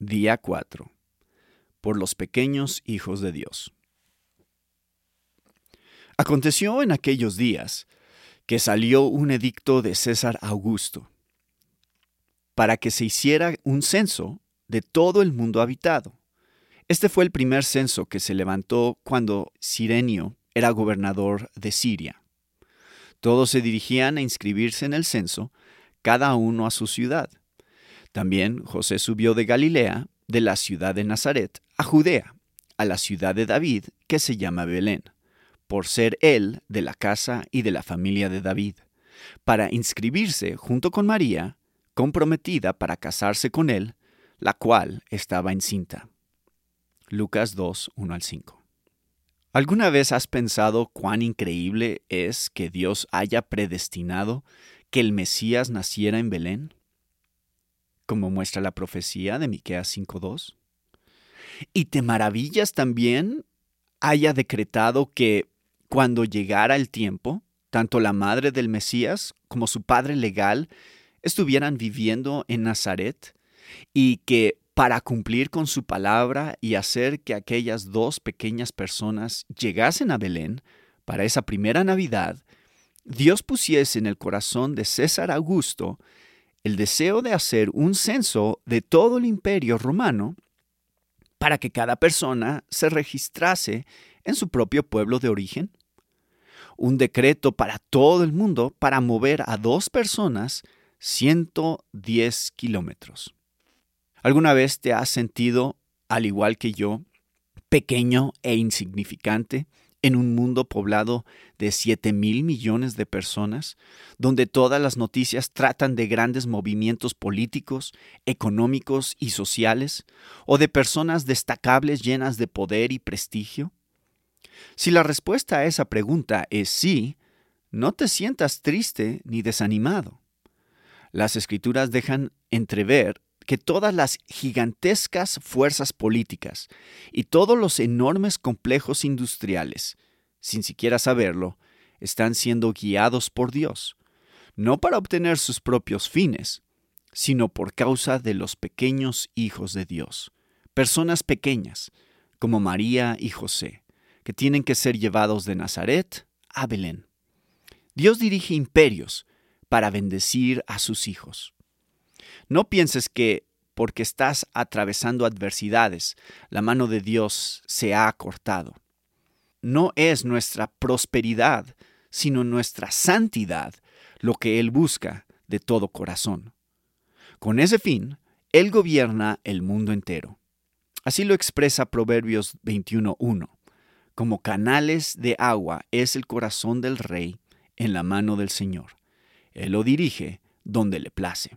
Día 4. Por los pequeños hijos de Dios. Aconteció en aquellos días que salió un edicto de César Augusto para que se hiciera un censo de todo el mundo habitado. Este fue el primer censo que se levantó cuando Sirenio era gobernador de Siria. Todos se dirigían a inscribirse en el censo, cada uno a su ciudad. También José subió de Galilea, de la ciudad de Nazaret, a Judea, a la ciudad de David, que se llama Belén, por ser él de la casa y de la familia de David, para inscribirse junto con María, comprometida para casarse con él, la cual estaba encinta. Lucas 2, 1 al 5. ¿Alguna vez has pensado cuán increíble es que Dios haya predestinado que el Mesías naciera en Belén? Como muestra la profecía de Miqueas 5:2. Y te maravillas también haya decretado que cuando llegara el tiempo, tanto la madre del Mesías como su padre legal estuvieran viviendo en Nazaret y que para cumplir con su palabra y hacer que aquellas dos pequeñas personas llegasen a Belén para esa primera Navidad, Dios pusiese en el corazón de César Augusto el deseo de hacer un censo de todo el imperio romano para que cada persona se registrase en su propio pueblo de origen. Un decreto para todo el mundo para mover a dos personas 110 kilómetros. ¿Alguna vez te has sentido, al igual que yo, pequeño e insignificante en un mundo poblado de 7 mil millones de personas, donde todas las noticias tratan de grandes movimientos políticos, económicos y sociales, o de personas destacables llenas de poder y prestigio? Si la respuesta a esa pregunta es sí, no te sientas triste ni desanimado. Las escrituras dejan entrever que todas las gigantescas fuerzas políticas y todos los enormes complejos industriales, sin siquiera saberlo, están siendo guiados por Dios, no para obtener sus propios fines, sino por causa de los pequeños hijos de Dios, personas pequeñas, como María y José, que tienen que ser llevados de Nazaret a Belén. Dios dirige imperios para bendecir a sus hijos. No pienses que porque estás atravesando adversidades, la mano de Dios se ha cortado. No es nuestra prosperidad, sino nuestra santidad lo que Él busca de todo corazón. Con ese fin, Él gobierna el mundo entero. Así lo expresa Proverbios 21.1. Como canales de agua es el corazón del rey en la mano del Señor. Él lo dirige donde le place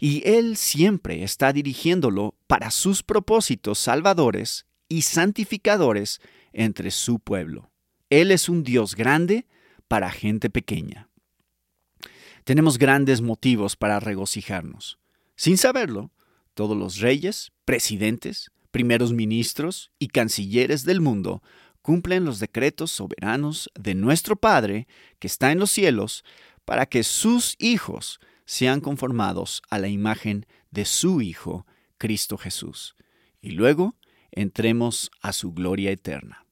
y Él siempre está dirigiéndolo para sus propósitos salvadores y santificadores entre su pueblo. Él es un Dios grande para gente pequeña. Tenemos grandes motivos para regocijarnos. Sin saberlo, todos los reyes, presidentes, primeros ministros y cancilleres del mundo cumplen los decretos soberanos de nuestro Padre que está en los cielos para que sus hijos sean conformados a la imagen de su Hijo, Cristo Jesús, y luego entremos a su gloria eterna.